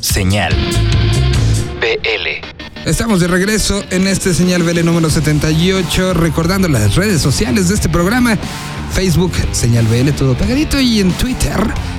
Señal BL. Estamos de regreso en este señal BL número 78, recordando las redes sociales de este programa. Facebook, señal BL, todo pegadito, y en Twitter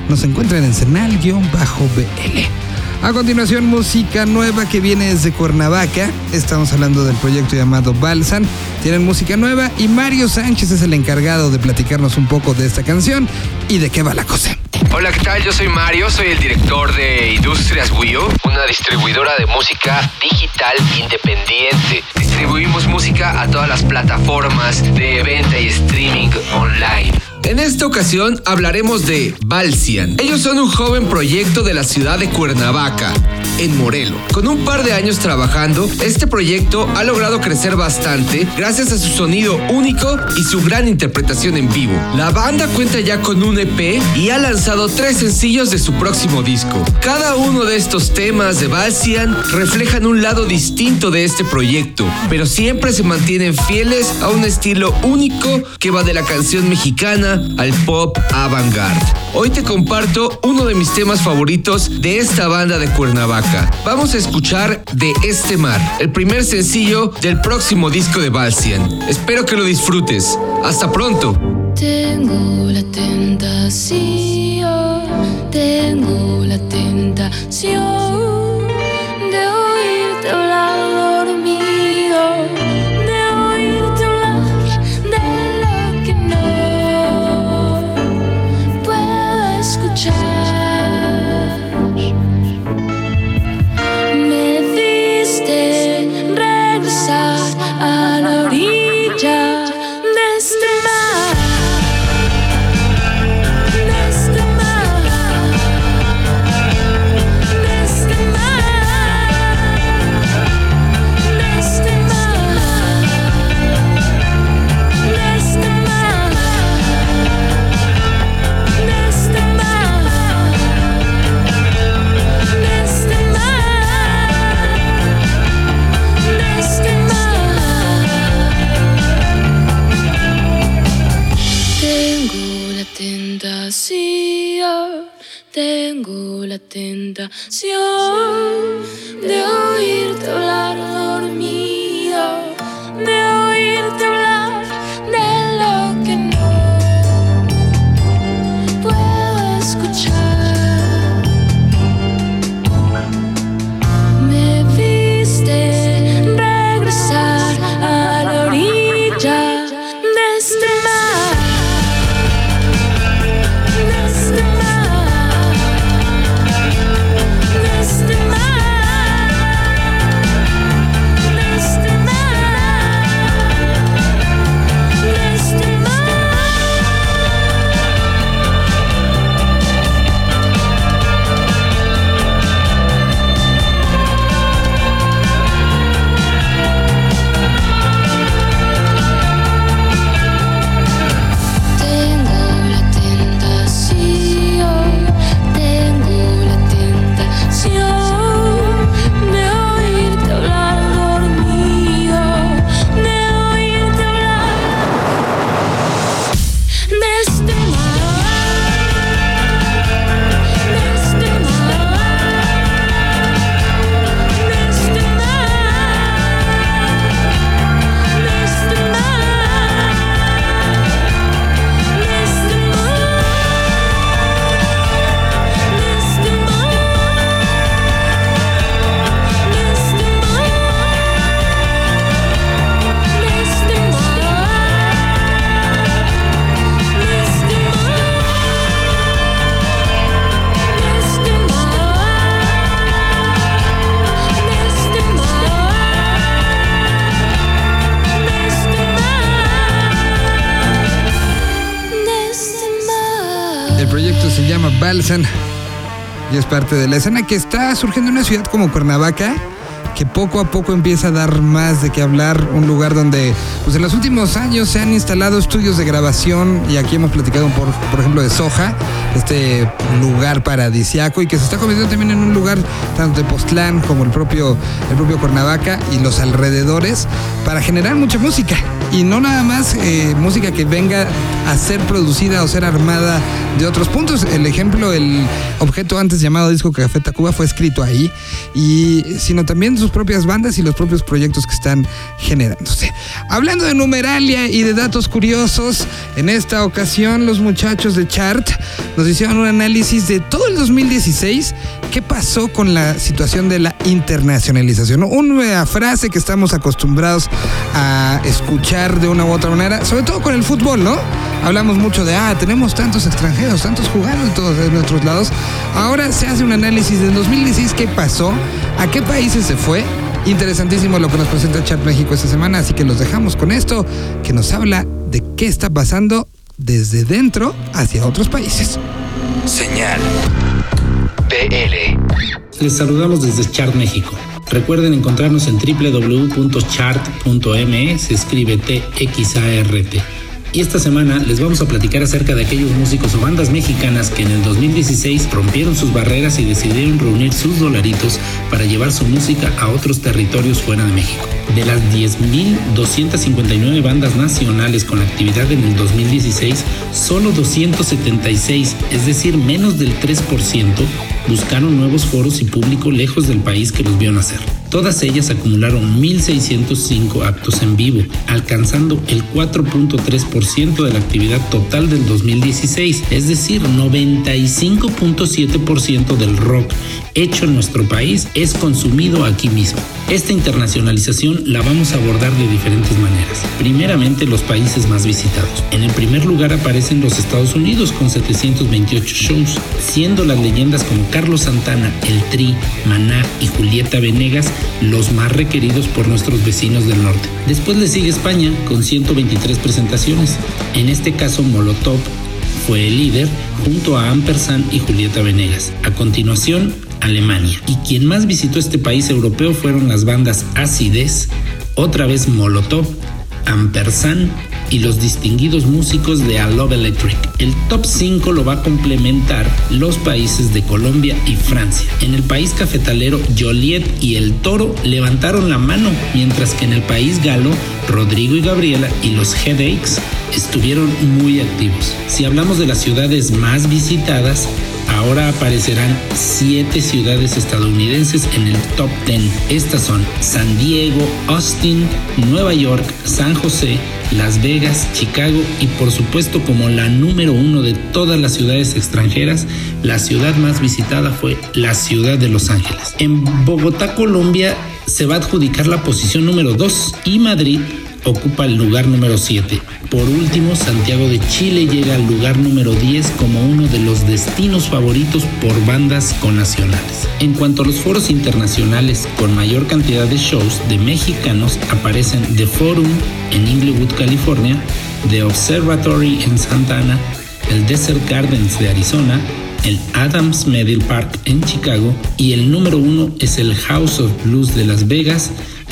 nos encuentran en señal-BL. A continuación, música nueva que viene desde Cuernavaca. Estamos hablando del proyecto llamado Balsan. Tienen música nueva y Mario Sánchez es el encargado de platicarnos un poco de esta canción y de qué va la cosa. Hola, ¿qué tal? Yo soy Mario, soy el director de Industrias Wio, una distribuidora de música digital independiente. Distribuimos música a todas las plataformas de venta y streaming online. En esta ocasión hablaremos de Balsian. Ellos son un joven proyecto de la ciudad de Cuernavaca, en Morelo. Con un par de años trabajando, este proyecto ha logrado crecer bastante gracias a su sonido único y su gran interpretación en vivo. La banda cuenta ya con un EP y ha lanzado tres sencillos de su próximo disco. Cada uno de estos temas de Balsian reflejan un lado distinto de este proyecto, pero siempre se mantienen fieles a un estilo único que va de la canción mexicana al pop avant-garde. Hoy te comparto uno de mis temas favoritos de esta banda de Cuernavaca. Vamos a escuchar De este mar, el primer sencillo del próximo disco de Balsian. Espero que lo disfrutes. Hasta pronto. Tengo la tentación, tengo la tentación y es parte de la escena que está surgiendo en una ciudad como Cuernavaca, que poco a poco empieza a dar más de qué hablar, un lugar donde pues en los últimos años se han instalado estudios de grabación y aquí hemos platicado por, por ejemplo de Soja, este lugar paradisiaco y que se está convirtiendo también en un lugar tanto de Postlán como el propio, el propio Cuernavaca y los alrededores para generar mucha música. y no nada más eh, música que venga a ser producida o ser armada de otros puntos. El ejemplo, el objeto antes llamado Disco Café Tacuba fue escrito ahí, y sino también sus propias bandas y los propios proyectos que están generándose. Hablando de numeralia y de datos curiosos, en esta ocasión los muchachos de Chart nos hicieron un análisis de todo el 2016, qué pasó con la situación de la internacionalización. Una frase que estamos acostumbrados a escuchar de una u otra manera, sobre todo con el fútbol, ¿no? Hablamos mucho de, ah, tenemos tantos extranjeros, tantos jugando en todos nuestros lados. Ahora se hace un análisis de 2016, qué pasó, a qué países se fue. Interesantísimo lo que nos presenta Chat México esta semana, así que los dejamos con esto, que nos habla de qué está pasando desde dentro hacia otros países. Señal BL. Les saludamos desde Chart México. Recuerden encontrarnos en www.chart.me, se escribe T-X-A-R-T. Y esta semana les vamos a platicar acerca de aquellos músicos o bandas mexicanas que en el 2016 rompieron sus barreras y decidieron reunir sus dolaritos para llevar su música a otros territorios fuera de México. De las 10.259 bandas nacionales con actividad en el 2016, solo 276, es decir, menos del 3%, buscaron nuevos foros y público lejos del país que los vio nacer. Todas ellas acumularon 1.605 actos en vivo, alcanzando el 4.3% de la actividad total del 2016, es decir, 95.7% del rock hecho en nuestro país es consumido aquí mismo. Esta internacionalización la vamos a abordar de diferentes maneras. Primeramente, los países más visitados. En el primer lugar aparecen los Estados Unidos con 728 shows, siendo las leyendas como Carlos Santana, El Tri, Maná y Julieta Venegas los más requeridos por nuestros vecinos del norte. Después le sigue España con 123 presentaciones. En este caso, Molotov fue el líder junto a Ampersand y Julieta Venegas. A continuación, Alemania. Y quien más visitó este país europeo fueron las bandas Acides, otra vez Molotov, Ampersand y los distinguidos músicos de A Love Electric. El top 5 lo va a complementar los países de Colombia y Francia. En el país cafetalero, Joliet y El Toro levantaron la mano, mientras que en el país galo, Rodrigo y Gabriela y los Headaches estuvieron muy activos. Si hablamos de las ciudades más visitadas, ahora aparecerán siete ciudades estadounidenses en el top 10. Estas son San Diego, Austin, Nueva York, San José, Las Vegas, Chicago y por supuesto como la número uno de todas las ciudades extranjeras, la ciudad más visitada fue la ciudad de Los Ángeles. En Bogotá, Colombia, se va a adjudicar la posición número 2 y Madrid ocupa el lugar número 7. Por último, Santiago de Chile llega al lugar número 10 como uno de los destinos favoritos por bandas connacionales. En cuanto a los foros internacionales con mayor cantidad de shows de mexicanos aparecen The Forum en Inglewood, California, The Observatory en Santa Ana, el Desert Gardens de Arizona, el Adams Medill Park en Chicago y el número uno es el House of Blues de Las Vegas,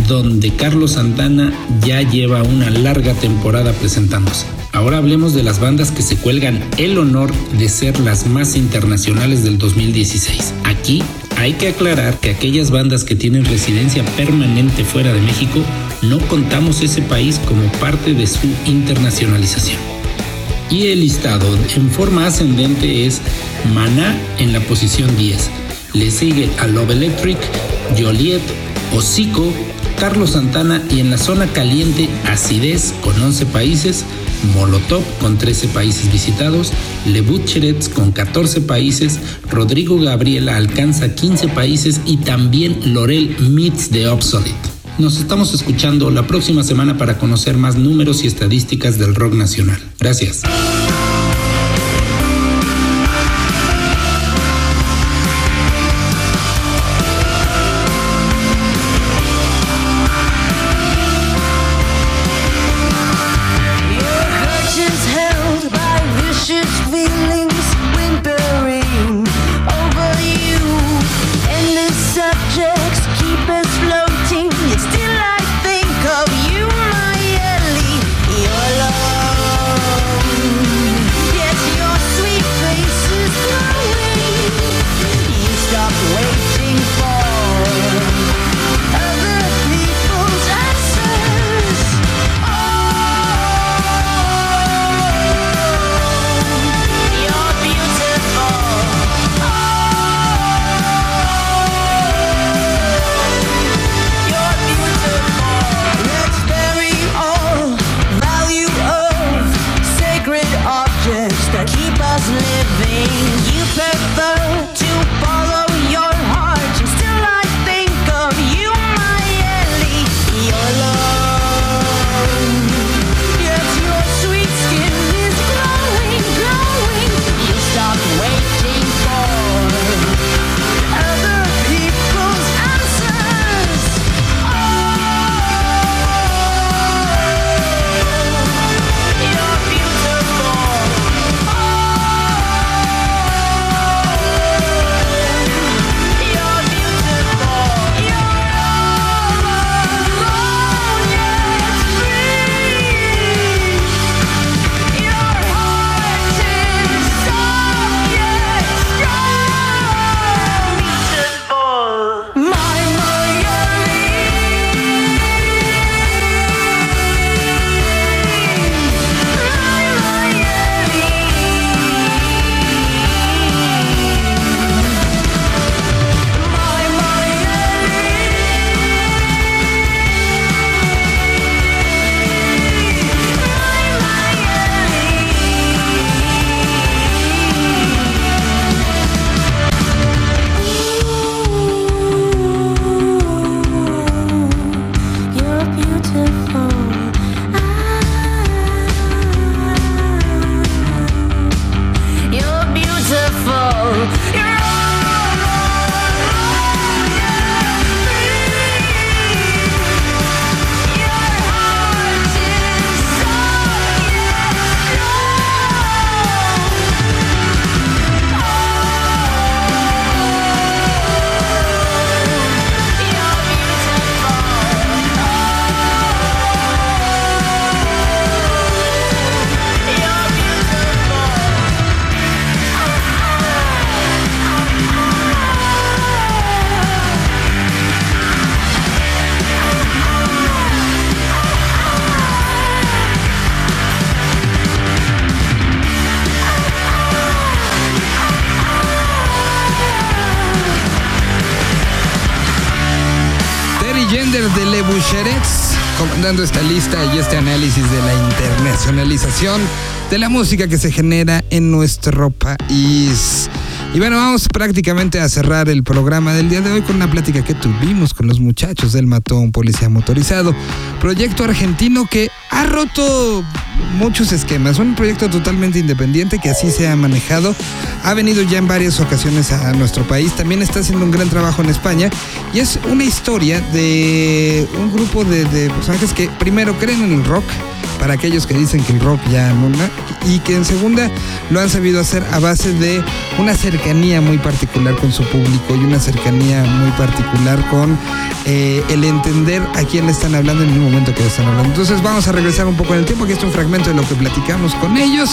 donde Carlos Santana ya lleva una larga temporada presentándose. Ahora hablemos de las bandas que se cuelgan el honor de ser las más internacionales del 2016. Aquí hay que aclarar que aquellas bandas que tienen residencia permanente fuera de México no contamos ese país como parte de su internacionalización. Y el listado en forma ascendente es Maná en la posición 10. Le sigue a Love Electric, Joliet, Hocico, Carlos Santana y en la zona caliente Acidez con 11 países, Molotov con 13 países visitados, Le Butcherets con 14 países, Rodrigo Gabriela alcanza 15 países y también Lorel Meets the Obsolete. Nos estamos escuchando la próxima semana para conocer más números y estadísticas del rock nacional. Gracias. Esta lista y este análisis de la internacionalización de la música que se genera en nuestro país. Y bueno, vamos prácticamente a cerrar el programa del día de hoy con una plática que tuvimos con los muchachos del Matón Policía Motorizado, proyecto argentino que ha roto muchos esquemas, un proyecto totalmente independiente que así se ha manejado, ha venido ya en varias ocasiones a nuestro país, también está haciendo un gran trabajo en España. Y es una historia de un grupo de, de personajes que primero creen en el rock, para aquellos que dicen que el rock ya no y que en segunda lo han sabido hacer a base de una cercanía muy particular con su público y una cercanía muy particular con eh, el entender a quién le están hablando en el momento que le están hablando. Entonces vamos a regresar un poco en el tiempo, aquí está un fragmento de lo que platicamos con ellos.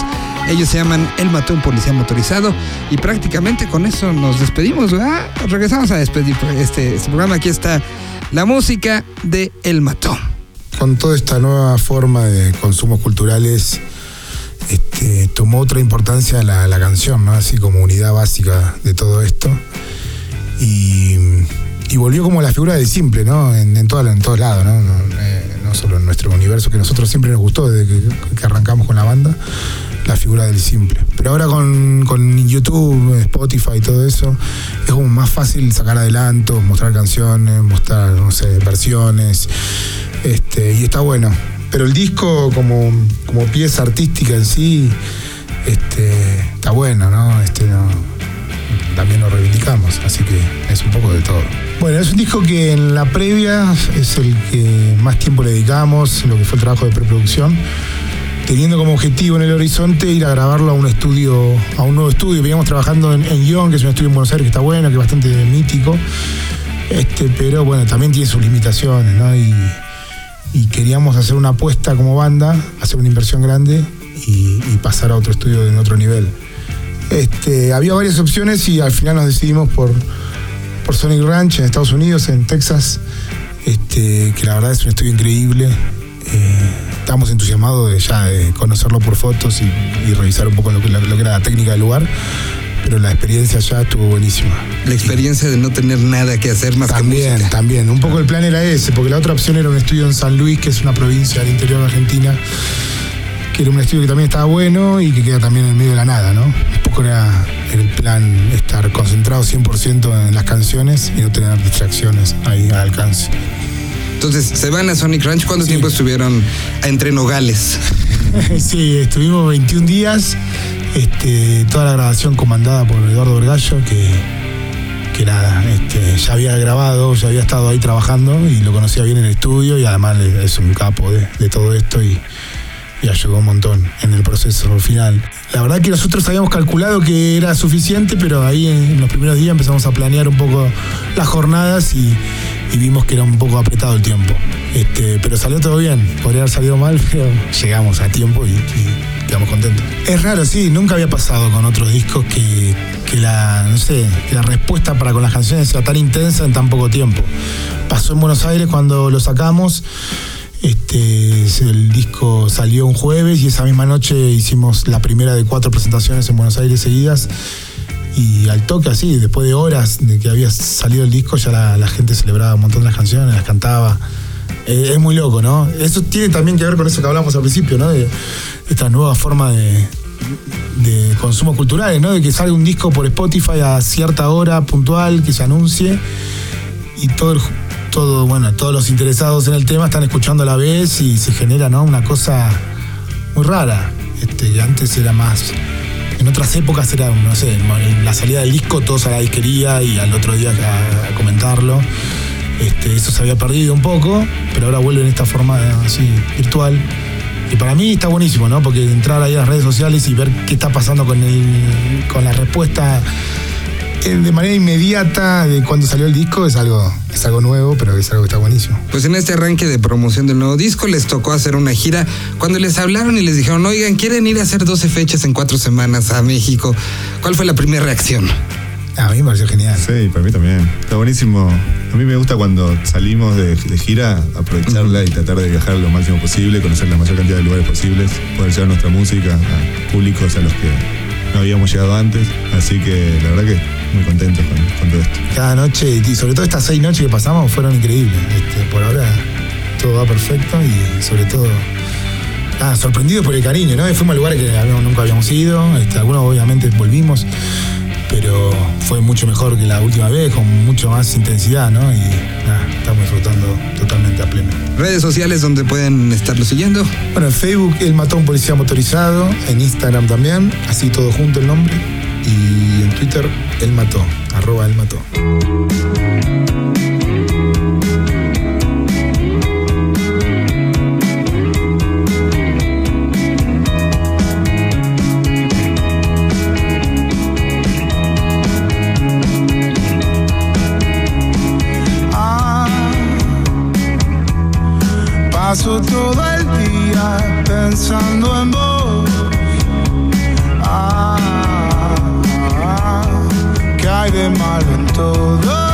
Ellos se llaman El Mató un Policía Motorizado y prácticamente con eso nos despedimos, ¿verdad? Regresamos a despedir este, este programa. Aquí está la música de El Mató con toda esta nueva forma de consumos culturales, este, tomó otra importancia la, la, canción, ¿no? Así como unidad básica de todo esto. Y, y volvió como la figura del simple, ¿no? En, todo, en todos lados, ¿no? Eh, solo en nuestro universo, que a nosotros siempre nos gustó desde que, arrancamos con la banda, la figura del simple. Pero ahora con, con, YouTube, Spotify y todo eso, es como más fácil sacar adelantos, mostrar canciones, mostrar, no sé, versiones. Este, y está bueno. Pero el disco como, como pieza artística en sí, este, está bueno, ¿no? Este, no, también lo reivindicamos, así que es un poco de todo. Bueno, es un disco que en la previa es el que más tiempo le dedicamos, lo que fue el trabajo de preproducción, teniendo como objetivo en el horizonte ir a grabarlo a un estudio, a un nuevo estudio. Veníamos trabajando en, en Guión, que es un estudio en Buenos Aires que está bueno, que es bastante mítico, este, pero bueno, también tiene sus limitaciones, ¿no? Y, queríamos hacer una apuesta como banda, hacer una inversión grande y, y pasar a otro estudio en otro nivel. Este, había varias opciones y al final nos decidimos por, por Sonic Ranch en Estados Unidos, en Texas, este, que la verdad es un estudio increíble. Eh, estábamos entusiasmados de ya de conocerlo por fotos y, y revisar un poco lo que, lo que, era la técnica del lugar, pero la experiencia ya estuvo buenísima. La experiencia de no tener nada que hacer más también, que música. También, un poco el plan era ese, porque la otra opción era un estudio en San Luis, que es una provincia del interior de Argentina, que era un estudio que también estaba bueno y que queda también en medio de la nada, ¿no? Era el plan estar concentrado 100% en las canciones y no tener distracciones ahí al alcance. Entonces, se van a Sonic Ranch. ¿Cuánto sí. tiempo estuvieron entre Nogales? sí, estuvimos 21 días. Este, toda la grabación comandada por Eduardo Vergallo, que, que nada, este, ya había grabado, ya había estado ahí trabajando y lo conocía bien en el estudio y además es un capo de, de todo esto y, y ayudó un montón en el proceso final. La verdad que nosotros habíamos calculado que era suficiente, pero ahí en los primeros días empezamos a planear un poco las jornadas y, vimos que era un poco apretado el tiempo. Este, pero salió todo bien, podría haber salido mal, pero llegamos a tiempo y, y quedamos contentos. Es raro, sí, nunca había pasado con otros discos que, que la, no sé, que la respuesta para con las canciones sea tan intensa en tan poco tiempo. Pasó en Buenos Aires cuando lo sacamos. Este, el disco salió un jueves y esa misma noche hicimos la primera de cuatro presentaciones en Buenos Aires seguidas. Y al toque así, después de horas de que había salido el disco, ya la, la gente celebraba un montón de las canciones, las cantaba. Eh, es muy loco, ¿no? Eso tiene también que ver con eso que hablamos al principio, ¿no? De esta nueva forma de, de consumo cultural, ¿no? De que salga un disco por Spotify a cierta hora puntual, que se anuncie y todo el, todo, bueno, todos los interesados en el tema están escuchando a la vez y se genera ¿no? una cosa muy rara. Este, antes era más. En otras épocas era, no sé, la salida del disco, todos a la disquería y al otro día a, comentarlo. Este, eso se había perdido un poco, pero ahora vuelve en esta forma así virtual. Y para mí está buenísimo, ¿no? Porque entrar ahí a las redes sociales y ver qué está pasando con, el, con la respuesta de manera inmediata de cuando salió el disco es algo, es algo nuevo, pero es algo que está buenísimo. Pues en este arranque de promoción del nuevo disco les tocó hacer una gira. Cuando les hablaron y les dijeron, oigan, quieren ir a hacer 12 fechas en cuatro semanas a México, ¿cuál fue la primera reacción? A mí me pareció genial. Sí, para mí también. Está buenísimo. A mí me gusta cuando salimos de, de gira, aprovecharla y tratar de viajar lo máximo posible, conocer la mayor cantidad de lugares posibles, poder llevar nuestra música a públicos a los que no habíamos llegado antes. Así que la verdad que muy contentos con, con todo esto. Cada noche, y sobre todo estas seis noches que pasamos, fueron increíbles. Este, por ahora todo va perfecto y sobre todo, nada, sorprendidos por el cariño, ¿no? Fuimos a lugares que habíamos- nunca habíamos ido, este, algunos obviamente volvimos, pero fue mucho mejor que la última vez, con mucho más intensidad, ¿no? Y nada, estamos disfrutando totalmente a pleno. Redes sociales donde pueden estarlo siguiendo. Bueno, en Facebook él mató a un policía motorizado, en Instagram también, así todo junto el nombre, y en Twitter él mató, arroba él mató. Ah, paso todo el día pensando en vos. ¿Qué hay de malo en todo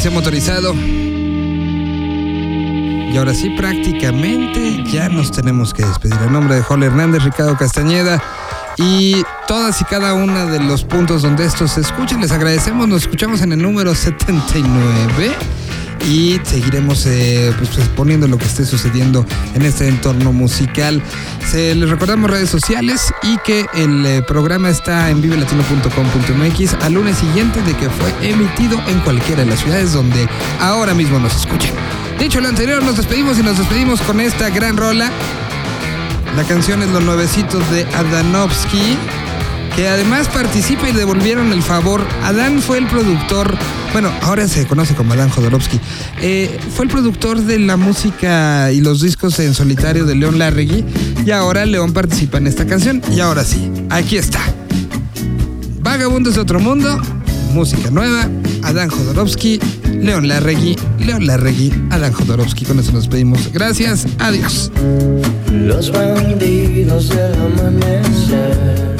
policía motorizado. Y ahora sí, prácticamente ya nos tenemos que despedir. En nombre de Joel Hernández, Ricardo Castañeda y todas y cada una de los puntos donde esto se escucha, les agradecemos. Nos escuchamos en el número 79 y seguiremos eh, pues, pues, poniendo lo que esté sucediendo en este entorno musical. Se les recordamos redes sociales y que el eh, programa está en vivelatino.com.mx al lunes siguiente de que fue emitido en cualquiera de las ciudades donde ahora mismo nos escuchen. Dicho lo anterior, nos despedimos y nos despedimos con esta gran rola. La canción es Los Nuevecitos de Adanovsky, que además participa y devolvieron el favor. Adán fue el productor, bueno, ahora se conoce como Adán Jodorowsky. Eh, fue el productor de la música y los discos en solitario de León Larregui. Y ahora León participa en esta canción. Y ahora sí, aquí está. Vagabundos de otro mundo, música nueva, Adán Jodorowsky, León Larregui, León Larregui, Adán Jodorowsky. Con eso nos pedimos. Gracias, adiós. Los bandidos del amanecer